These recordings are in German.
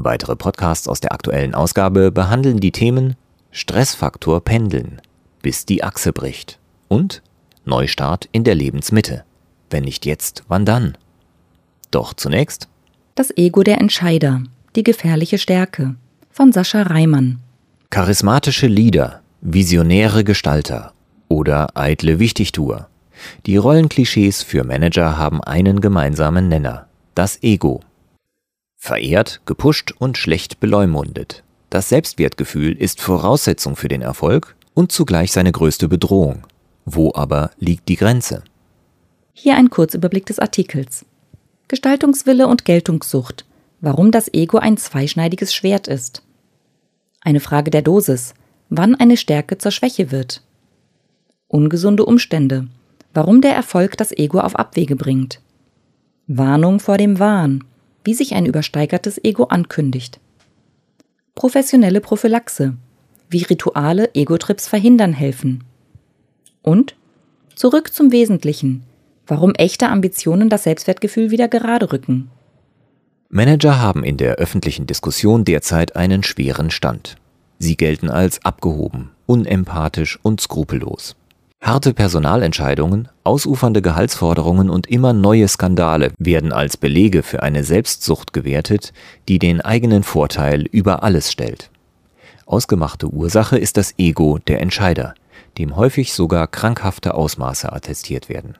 Weitere Podcasts aus der aktuellen Ausgabe behandeln die Themen Stressfaktor Pendeln, bis die Achse bricht und Neustart in der Lebensmitte. Wenn nicht jetzt, wann dann? Doch zunächst Das Ego der Entscheider, die gefährliche Stärke von Sascha Reimann. Charismatische Leader, visionäre Gestalter oder eitle Wichtigtuer. Die Rollenklischees für Manager haben einen gemeinsamen Nenner, das Ego. Verehrt, gepusht und schlecht beleumundet. Das Selbstwertgefühl ist Voraussetzung für den Erfolg und zugleich seine größte Bedrohung. Wo aber liegt die Grenze? Hier ein Kurzüberblick des Artikels. Gestaltungswille und Geltungssucht. Warum das Ego ein zweischneidiges Schwert ist. Eine Frage der Dosis. Wann eine Stärke zur Schwäche wird. Ungesunde Umstände. Warum der Erfolg das Ego auf Abwege bringt. Warnung vor dem Wahn wie sich ein übersteigertes Ego ankündigt. Professionelle Prophylaxe, wie Rituale Ego-Trips verhindern helfen. Und zurück zum Wesentlichen, warum echte Ambitionen das Selbstwertgefühl wieder gerade rücken. Manager haben in der öffentlichen Diskussion derzeit einen schweren Stand. Sie gelten als abgehoben, unempathisch und skrupellos. Harte Personalentscheidungen, ausufernde Gehaltsforderungen und immer neue Skandale werden als Belege für eine Selbstsucht gewertet, die den eigenen Vorteil über alles stellt. Ausgemachte Ursache ist das Ego der Entscheider, dem häufig sogar krankhafte Ausmaße attestiert werden.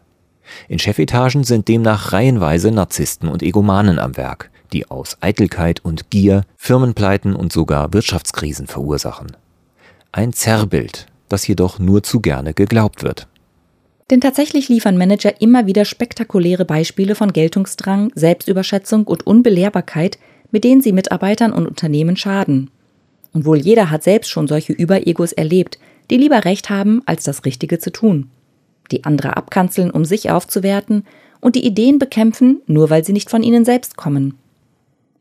In Chefetagen sind demnach reihenweise Narzissten und Egomanen am Werk, die aus Eitelkeit und Gier Firmenpleiten und sogar Wirtschaftskrisen verursachen. Ein Zerrbild das jedoch nur zu gerne geglaubt wird. Denn tatsächlich liefern Manager immer wieder spektakuläre Beispiele von Geltungsdrang, Selbstüberschätzung und Unbelehrbarkeit, mit denen sie Mitarbeitern und Unternehmen schaden. Und wohl jeder hat selbst schon solche Überegos erlebt, die lieber Recht haben, als das Richtige zu tun. Die andere abkanzeln, um sich aufzuwerten, und die Ideen bekämpfen, nur weil sie nicht von ihnen selbst kommen.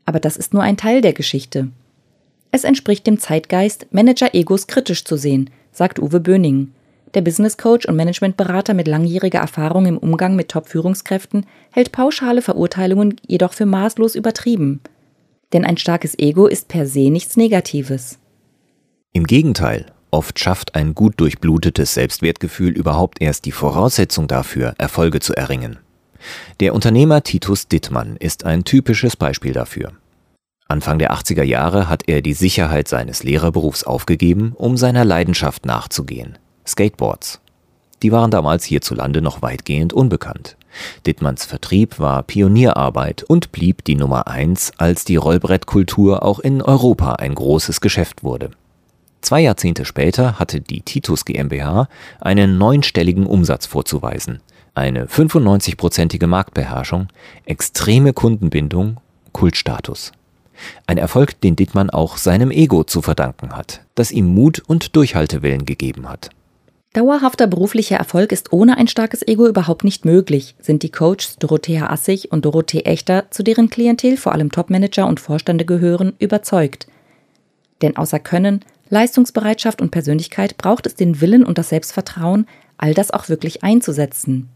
Aber das ist nur ein Teil der Geschichte. Es entspricht dem Zeitgeist, Manager-Egos kritisch zu sehen, sagt Uwe Böning. Der Business Coach und Managementberater mit langjähriger Erfahrung im Umgang mit Top-Führungskräften hält pauschale Verurteilungen jedoch für maßlos übertrieben. Denn ein starkes Ego ist per se nichts Negatives. Im Gegenteil, oft schafft ein gut durchblutetes Selbstwertgefühl überhaupt erst die Voraussetzung dafür, Erfolge zu erringen. Der Unternehmer Titus Dittmann ist ein typisches Beispiel dafür. Anfang der 80er Jahre hat er die Sicherheit seines Lehrerberufs aufgegeben, um seiner Leidenschaft nachzugehen. Skateboards. Die waren damals hierzulande noch weitgehend unbekannt. Dittmanns Vertrieb war Pionierarbeit und blieb die Nummer eins, als die Rollbrettkultur auch in Europa ein großes Geschäft wurde. Zwei Jahrzehnte später hatte die Titus GmbH einen neunstelligen Umsatz vorzuweisen, eine 95-prozentige Marktbeherrschung, extreme Kundenbindung, Kultstatus. Ein Erfolg, den Dittmann auch seinem Ego zu verdanken hat, das ihm Mut und Durchhaltewillen gegeben hat. Dauerhafter beruflicher Erfolg ist ohne ein starkes Ego überhaupt nicht möglich, sind die Coaches Dorothea Assig und Dorothee Echter, zu deren Klientel vor allem Topmanager und Vorstände gehören, überzeugt. Denn außer Können, Leistungsbereitschaft und Persönlichkeit braucht es den Willen und das Selbstvertrauen, all das auch wirklich einzusetzen.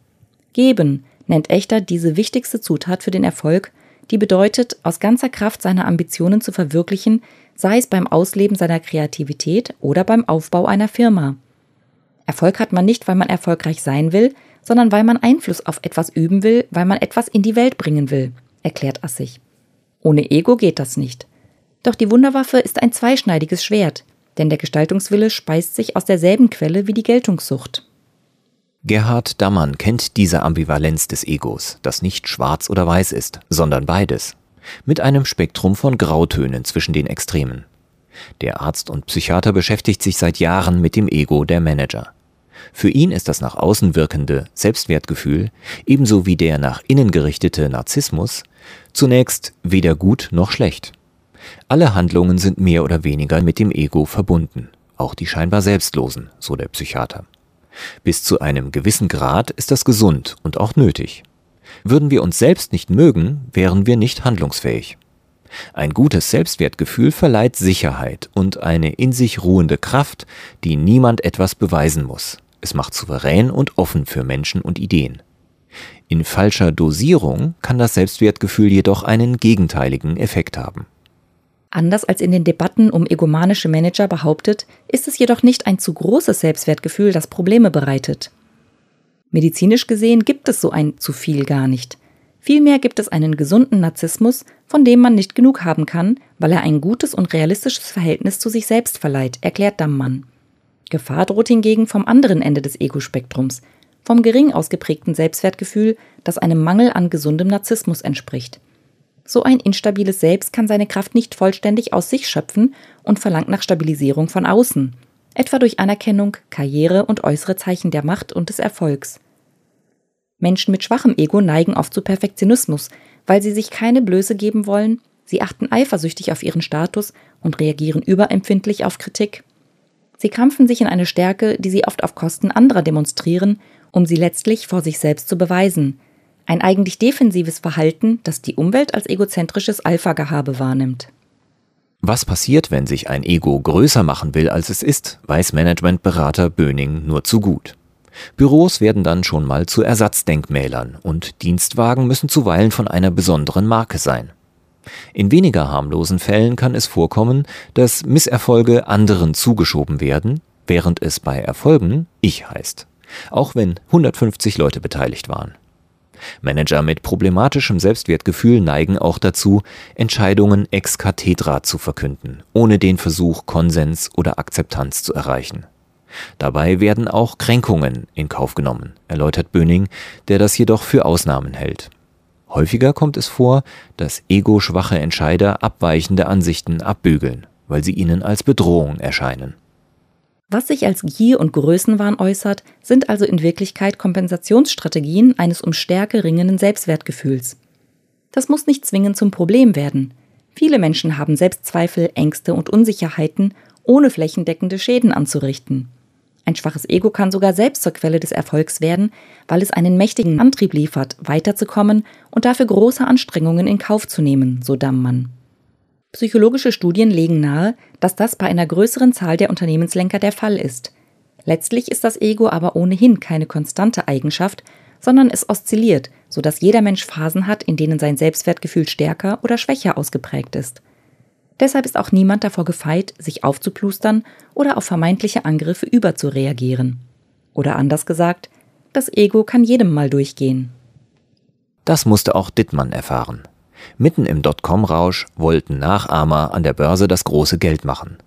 Geben nennt Echter diese wichtigste Zutat für den Erfolg die bedeutet, aus ganzer Kraft seine Ambitionen zu verwirklichen, sei es beim Ausleben seiner Kreativität oder beim Aufbau einer Firma. Erfolg hat man nicht, weil man erfolgreich sein will, sondern weil man Einfluss auf etwas üben will, weil man etwas in die Welt bringen will, erklärt Assig. Ohne Ego geht das nicht. Doch die Wunderwaffe ist ein zweischneidiges Schwert, denn der Gestaltungswille speist sich aus derselben Quelle wie die Geltungssucht. Gerhard Dammann kennt diese Ambivalenz des Egos, das nicht schwarz oder weiß ist, sondern beides, mit einem Spektrum von Grautönen zwischen den Extremen. Der Arzt und Psychiater beschäftigt sich seit Jahren mit dem Ego der Manager. Für ihn ist das nach außen wirkende Selbstwertgefühl, ebenso wie der nach innen gerichtete Narzissmus, zunächst weder gut noch schlecht. Alle Handlungen sind mehr oder weniger mit dem Ego verbunden, auch die scheinbar Selbstlosen, so der Psychiater. Bis zu einem gewissen Grad ist das gesund und auch nötig. Würden wir uns selbst nicht mögen, wären wir nicht handlungsfähig. Ein gutes Selbstwertgefühl verleiht Sicherheit und eine in sich ruhende Kraft, die niemand etwas beweisen muss. Es macht souverän und offen für Menschen und Ideen. In falscher Dosierung kann das Selbstwertgefühl jedoch einen gegenteiligen Effekt haben. Anders als in den Debatten um egomanische Manager behauptet, ist es jedoch nicht ein zu großes Selbstwertgefühl, das Probleme bereitet. Medizinisch gesehen gibt es so ein zu viel gar nicht. Vielmehr gibt es einen gesunden Narzissmus, von dem man nicht genug haben kann, weil er ein gutes und realistisches Verhältnis zu sich selbst verleiht, erklärt Dammmann. Gefahr droht hingegen vom anderen Ende des Ego-Spektrums, vom gering ausgeprägten Selbstwertgefühl, das einem Mangel an gesundem Narzissmus entspricht. So ein instabiles Selbst kann seine Kraft nicht vollständig aus sich schöpfen und verlangt nach Stabilisierung von außen, etwa durch Anerkennung, Karriere und äußere Zeichen der Macht und des Erfolgs. Menschen mit schwachem Ego neigen oft zu Perfektionismus, weil sie sich keine Blöße geben wollen, sie achten eifersüchtig auf ihren Status und reagieren überempfindlich auf Kritik. Sie krampfen sich in eine Stärke, die sie oft auf Kosten anderer demonstrieren, um sie letztlich vor sich selbst zu beweisen. Ein eigentlich defensives Verhalten, das die Umwelt als egozentrisches Alpha-Gehabe wahrnimmt. Was passiert, wenn sich ein Ego größer machen will, als es ist, weiß Managementberater Böning nur zu gut. Büros werden dann schon mal zu Ersatzdenkmälern und Dienstwagen müssen zuweilen von einer besonderen Marke sein. In weniger harmlosen Fällen kann es vorkommen, dass Misserfolge anderen zugeschoben werden, während es bei Erfolgen ich heißt, auch wenn 150 Leute beteiligt waren. Manager mit problematischem Selbstwertgefühl neigen auch dazu, Entscheidungen ex cathedra zu verkünden, ohne den Versuch, Konsens oder Akzeptanz zu erreichen. Dabei werden auch Kränkungen in Kauf genommen, erläutert Böning, der das jedoch für Ausnahmen hält. Häufiger kommt es vor, dass ego-schwache Entscheider abweichende Ansichten abbügeln, weil sie ihnen als Bedrohung erscheinen. Was sich als Gier und Größenwahn äußert, sind also in Wirklichkeit Kompensationsstrategien eines um Stärke ringenden Selbstwertgefühls. Das muss nicht zwingend zum Problem werden. Viele Menschen haben Selbstzweifel, Ängste und Unsicherheiten, ohne flächendeckende Schäden anzurichten. Ein schwaches Ego kann sogar selbst zur Quelle des Erfolgs werden, weil es einen mächtigen Antrieb liefert, weiterzukommen und dafür große Anstrengungen in Kauf zu nehmen, so Dammmann. Psychologische Studien legen nahe, dass das bei einer größeren Zahl der Unternehmenslenker der Fall ist. Letztlich ist das Ego aber ohnehin keine konstante Eigenschaft, sondern es oszilliert, sodass jeder Mensch Phasen hat, in denen sein Selbstwertgefühl stärker oder schwächer ausgeprägt ist. Deshalb ist auch niemand davor gefeit, sich aufzuplustern oder auf vermeintliche Angriffe überzureagieren. Oder anders gesagt, das Ego kann jedem mal durchgehen. Das musste auch Dittmann erfahren. Mitten im Dotcom-Rausch wollten Nachahmer an der Börse das große Geld machen.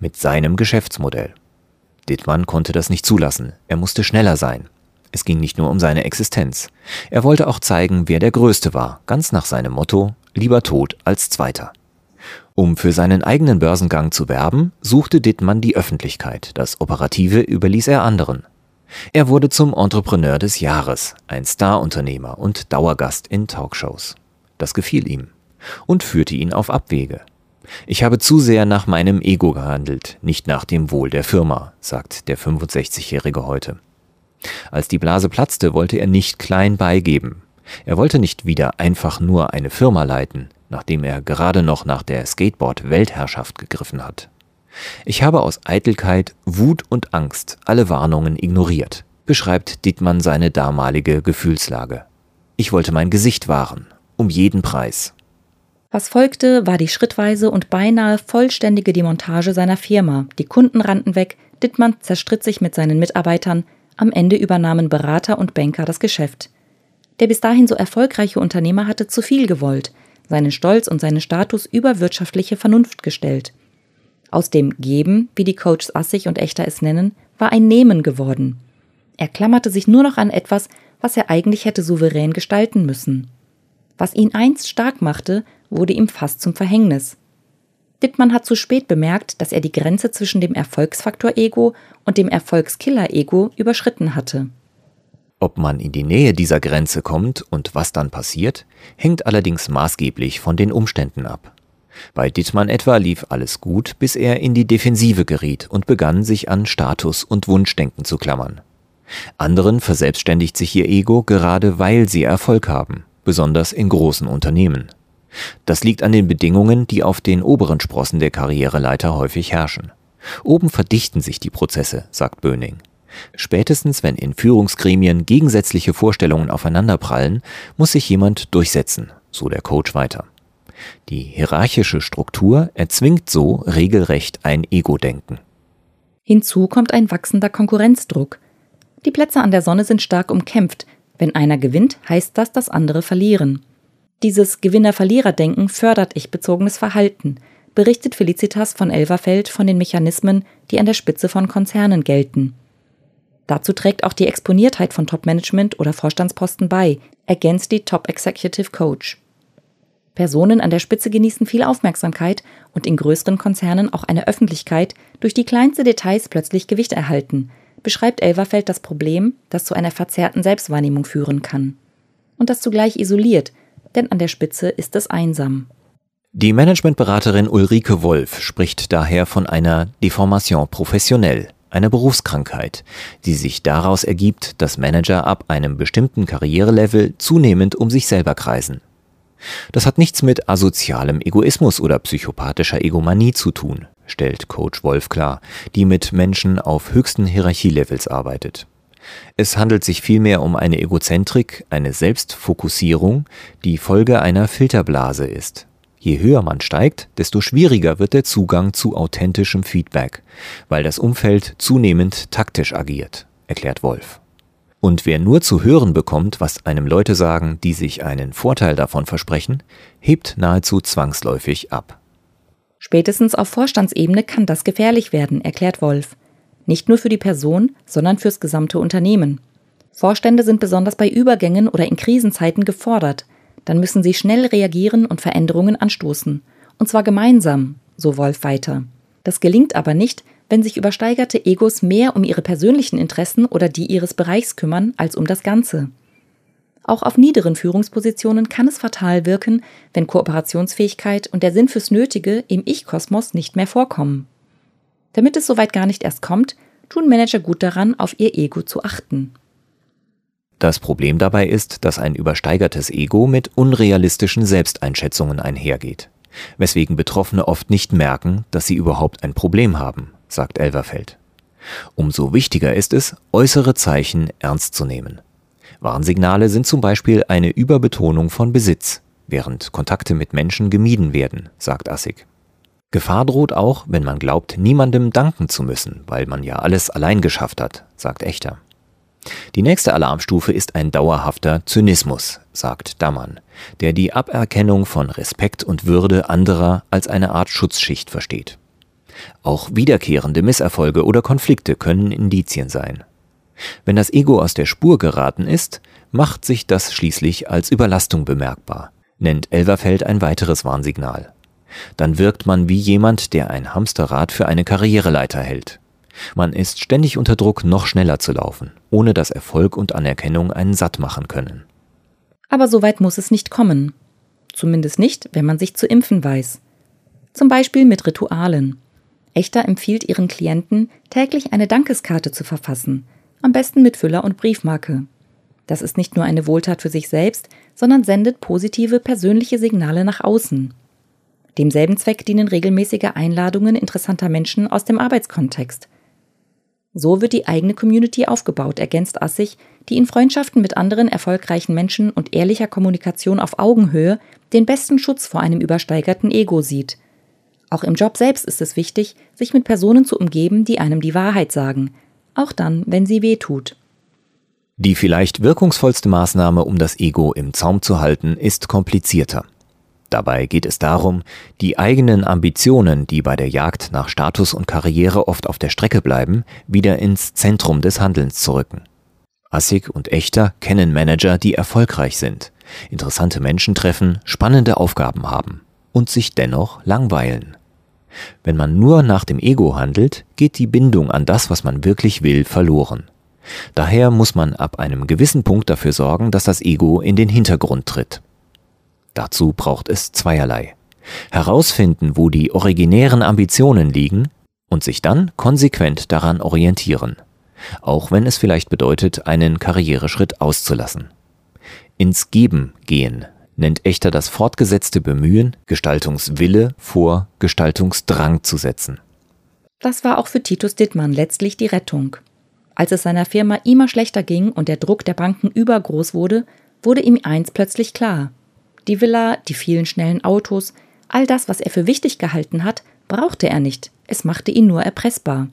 Mit seinem Geschäftsmodell. Dittmann konnte das nicht zulassen. Er musste schneller sein. Es ging nicht nur um seine Existenz. Er wollte auch zeigen, wer der Größte war, ganz nach seinem Motto, lieber tot als Zweiter. Um für seinen eigenen Börsengang zu werben, suchte Dittmann die Öffentlichkeit, das Operative überließ er anderen. Er wurde zum Entrepreneur des Jahres, ein Starunternehmer und Dauergast in Talkshows. Das gefiel ihm und führte ihn auf Abwege. Ich habe zu sehr nach meinem Ego gehandelt, nicht nach dem Wohl der Firma, sagt der 65-Jährige heute. Als die Blase platzte, wollte er nicht klein beigeben. Er wollte nicht wieder einfach nur eine Firma leiten, nachdem er gerade noch nach der Skateboard-Weltherrschaft gegriffen hat. Ich habe aus Eitelkeit, Wut und Angst alle Warnungen ignoriert, beschreibt Dittmann seine damalige Gefühlslage. Ich wollte mein Gesicht wahren, um jeden Preis. Was folgte, war die schrittweise und beinahe vollständige Demontage seiner Firma. Die Kunden rannten weg, Dittmann zerstritt sich mit seinen Mitarbeitern, am Ende übernahmen Berater und Banker das Geschäft. Der bis dahin so erfolgreiche Unternehmer hatte zu viel gewollt, seinen Stolz und seinen Status über wirtschaftliche Vernunft gestellt. Aus dem Geben, wie die Coaches Assig und Echter es nennen, war ein Nehmen geworden. Er klammerte sich nur noch an etwas, was er eigentlich hätte souverän gestalten müssen. Was ihn einst stark machte, wurde ihm fast zum Verhängnis. Dittmann hat zu spät bemerkt, dass er die Grenze zwischen dem Erfolgsfaktor-Ego und dem Erfolgskiller-Ego überschritten hatte. Ob man in die Nähe dieser Grenze kommt und was dann passiert, hängt allerdings maßgeblich von den Umständen ab. Bei Dittmann etwa lief alles gut, bis er in die Defensive geriet und begann, sich an Status und Wunschdenken zu klammern. Anderen verselbstständigt sich ihr Ego gerade weil sie Erfolg haben, besonders in großen Unternehmen. Das liegt an den Bedingungen, die auf den oberen Sprossen der Karriereleiter häufig herrschen. Oben verdichten sich die Prozesse, sagt Böning. Spätestens, wenn in Führungsgremien gegensätzliche Vorstellungen aufeinanderprallen, muss sich jemand durchsetzen, so der Coach weiter. Die hierarchische Struktur erzwingt so regelrecht ein Ego-Denken. Hinzu kommt ein wachsender Konkurrenzdruck. Die Plätze an der Sonne sind stark umkämpft. Wenn einer gewinnt, heißt das, dass andere verlieren. Dieses Gewinner-Verlierer-Denken fördert ich-bezogenes Verhalten, berichtet Felicitas von Elverfeld von den Mechanismen, die an der Spitze von Konzernen gelten. Dazu trägt auch die Exponiertheit von Top-Management oder Vorstandsposten bei, ergänzt die Top Executive Coach. Personen an der Spitze genießen viel Aufmerksamkeit und in größeren Konzernen auch eine Öffentlichkeit, durch die kleinste Details plötzlich Gewicht erhalten, beschreibt Elverfeld das Problem, das zu einer verzerrten Selbstwahrnehmung führen kann. Und das zugleich isoliert, denn an der Spitze ist es einsam. Die Managementberaterin Ulrike Wolf spricht daher von einer Deformation professionell, einer Berufskrankheit, die sich daraus ergibt, dass Manager ab einem bestimmten Karrierelevel zunehmend um sich selber kreisen. Das hat nichts mit asozialem Egoismus oder psychopathischer Egomanie zu tun, stellt Coach Wolf klar, die mit Menschen auf höchsten Hierarchielevels arbeitet. Es handelt sich vielmehr um eine Egozentrik, eine Selbstfokussierung, die Folge einer Filterblase ist. Je höher man steigt, desto schwieriger wird der Zugang zu authentischem Feedback, weil das Umfeld zunehmend taktisch agiert, erklärt Wolf. Und wer nur zu hören bekommt, was einem Leute sagen, die sich einen Vorteil davon versprechen, hebt nahezu zwangsläufig ab. Spätestens auf Vorstandsebene kann das gefährlich werden, erklärt Wolf. Nicht nur für die Person, sondern fürs gesamte Unternehmen. Vorstände sind besonders bei Übergängen oder in Krisenzeiten gefordert. Dann müssen sie schnell reagieren und Veränderungen anstoßen. Und zwar gemeinsam, so Wolf weiter. Das gelingt aber nicht, wenn sich übersteigerte Egos mehr um ihre persönlichen Interessen oder die ihres Bereichs kümmern als um das Ganze. Auch auf niederen Führungspositionen kann es fatal wirken, wenn Kooperationsfähigkeit und der Sinn fürs Nötige im Ich-Kosmos nicht mehr vorkommen. Damit es soweit gar nicht erst kommt, tun Manager gut daran, auf ihr Ego zu achten. Das Problem dabei ist, dass ein übersteigertes Ego mit unrealistischen Selbsteinschätzungen einhergeht, weswegen Betroffene oft nicht merken, dass sie überhaupt ein Problem haben sagt Elverfeld. Umso wichtiger ist es, äußere Zeichen ernst zu nehmen. Warnsignale sind zum Beispiel eine Überbetonung von Besitz, während Kontakte mit Menschen gemieden werden, sagt Assig. Gefahr droht auch, wenn man glaubt, niemandem danken zu müssen, weil man ja alles allein geschafft hat, sagt Echter. Die nächste Alarmstufe ist ein dauerhafter Zynismus, sagt Dammann, der die Aberkennung von Respekt und Würde anderer als eine Art Schutzschicht versteht. Auch wiederkehrende Misserfolge oder Konflikte können Indizien sein. Wenn das Ego aus der Spur geraten ist, macht sich das schließlich als Überlastung bemerkbar, nennt Elverfeld ein weiteres Warnsignal. Dann wirkt man wie jemand, der ein Hamsterrad für eine Karriereleiter hält. Man ist ständig unter Druck, noch schneller zu laufen, ohne dass Erfolg und Anerkennung einen satt machen können. Aber so weit muss es nicht kommen. Zumindest nicht, wenn man sich zu impfen weiß. Zum Beispiel mit Ritualen. Echter empfiehlt ihren Klienten, täglich eine Dankeskarte zu verfassen, am besten mit Füller und Briefmarke. Das ist nicht nur eine Wohltat für sich selbst, sondern sendet positive persönliche Signale nach außen. Demselben Zweck dienen regelmäßige Einladungen interessanter Menschen aus dem Arbeitskontext. So wird die eigene Community aufgebaut, ergänzt Assig, die in Freundschaften mit anderen erfolgreichen Menschen und ehrlicher Kommunikation auf Augenhöhe den besten Schutz vor einem übersteigerten Ego sieht – auch im Job selbst ist es wichtig, sich mit Personen zu umgeben, die einem die Wahrheit sagen, auch dann, wenn sie weh tut. Die vielleicht wirkungsvollste Maßnahme, um das Ego im Zaum zu halten, ist komplizierter. Dabei geht es darum, die eigenen Ambitionen, die bei der Jagd nach Status und Karriere oft auf der Strecke bleiben, wieder ins Zentrum des Handelns zu rücken. Assig und Echter kennen Manager, die erfolgreich sind, interessante Menschen treffen, spannende Aufgaben haben und sich dennoch langweilen. Wenn man nur nach dem Ego handelt, geht die Bindung an das, was man wirklich will, verloren. Daher muss man ab einem gewissen Punkt dafür sorgen, dass das Ego in den Hintergrund tritt. Dazu braucht es zweierlei. Herausfinden, wo die originären Ambitionen liegen und sich dann konsequent daran orientieren, auch wenn es vielleicht bedeutet, einen Karriereschritt auszulassen. Ins Geben gehen nennt Echter das fortgesetzte Bemühen, Gestaltungswille vor Gestaltungsdrang zu setzen. Das war auch für Titus Dittmann letztlich die Rettung. Als es seiner Firma immer schlechter ging und der Druck der Banken übergroß wurde, wurde ihm eins plötzlich klar. Die Villa, die vielen schnellen Autos, all das, was er für wichtig gehalten hat, brauchte er nicht, es machte ihn nur erpressbar.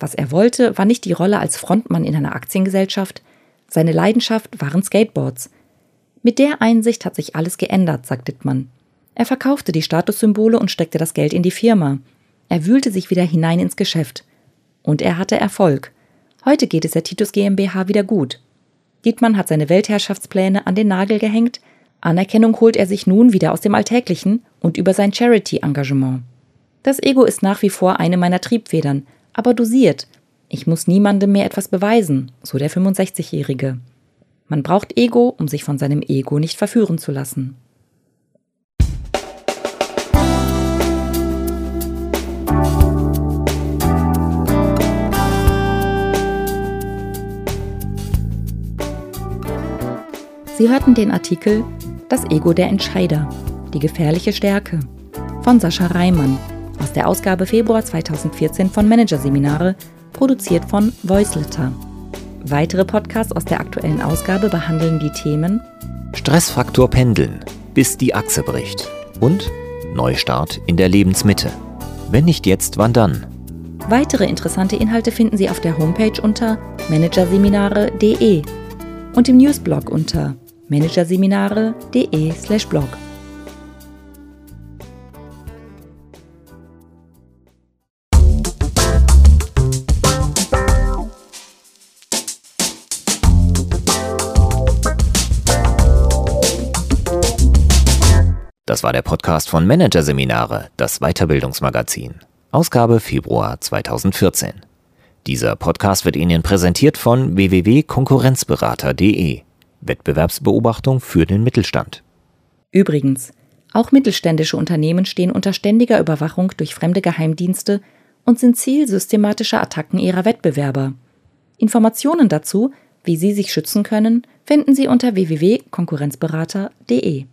Was er wollte, war nicht die Rolle als Frontmann in einer Aktiengesellschaft, seine Leidenschaft waren Skateboards. Mit der Einsicht hat sich alles geändert, sagt Dittmann. Er verkaufte die Statussymbole und steckte das Geld in die Firma. Er wühlte sich wieder hinein ins Geschäft. Und er hatte Erfolg. Heute geht es der Titus GmbH wieder gut. Dietmann hat seine Weltherrschaftspläne an den Nagel gehängt, Anerkennung holt er sich nun wieder aus dem Alltäglichen und über sein Charity-Engagement. Das Ego ist nach wie vor eine meiner Triebfedern, aber dosiert. Ich muss niemandem mehr etwas beweisen, so der 65-Jährige. Man braucht Ego, um sich von seinem Ego nicht verführen zu lassen. Sie hörten den Artikel Das Ego der Entscheider, die gefährliche Stärke von Sascha Reimann aus der Ausgabe Februar 2014 von Managerseminare, produziert von Voiceletter. Weitere Podcasts aus der aktuellen Ausgabe behandeln die Themen Stressfaktor Pendeln, bis die Achse bricht und Neustart in der Lebensmitte. Wenn nicht jetzt, wann dann? Weitere interessante Inhalte finden Sie auf der Homepage unter managerseminare.de und im Newsblog unter managerseminare.de/blog. Das war der Podcast von Managerseminare, das Weiterbildungsmagazin. Ausgabe Februar 2014. Dieser Podcast wird Ihnen präsentiert von www.konkurrenzberater.de. Wettbewerbsbeobachtung für den Mittelstand. Übrigens, auch mittelständische Unternehmen stehen unter ständiger Überwachung durch fremde Geheimdienste und sind Ziel systematischer Attacken ihrer Wettbewerber. Informationen dazu, wie Sie sich schützen können, finden Sie unter www.konkurrenzberater.de.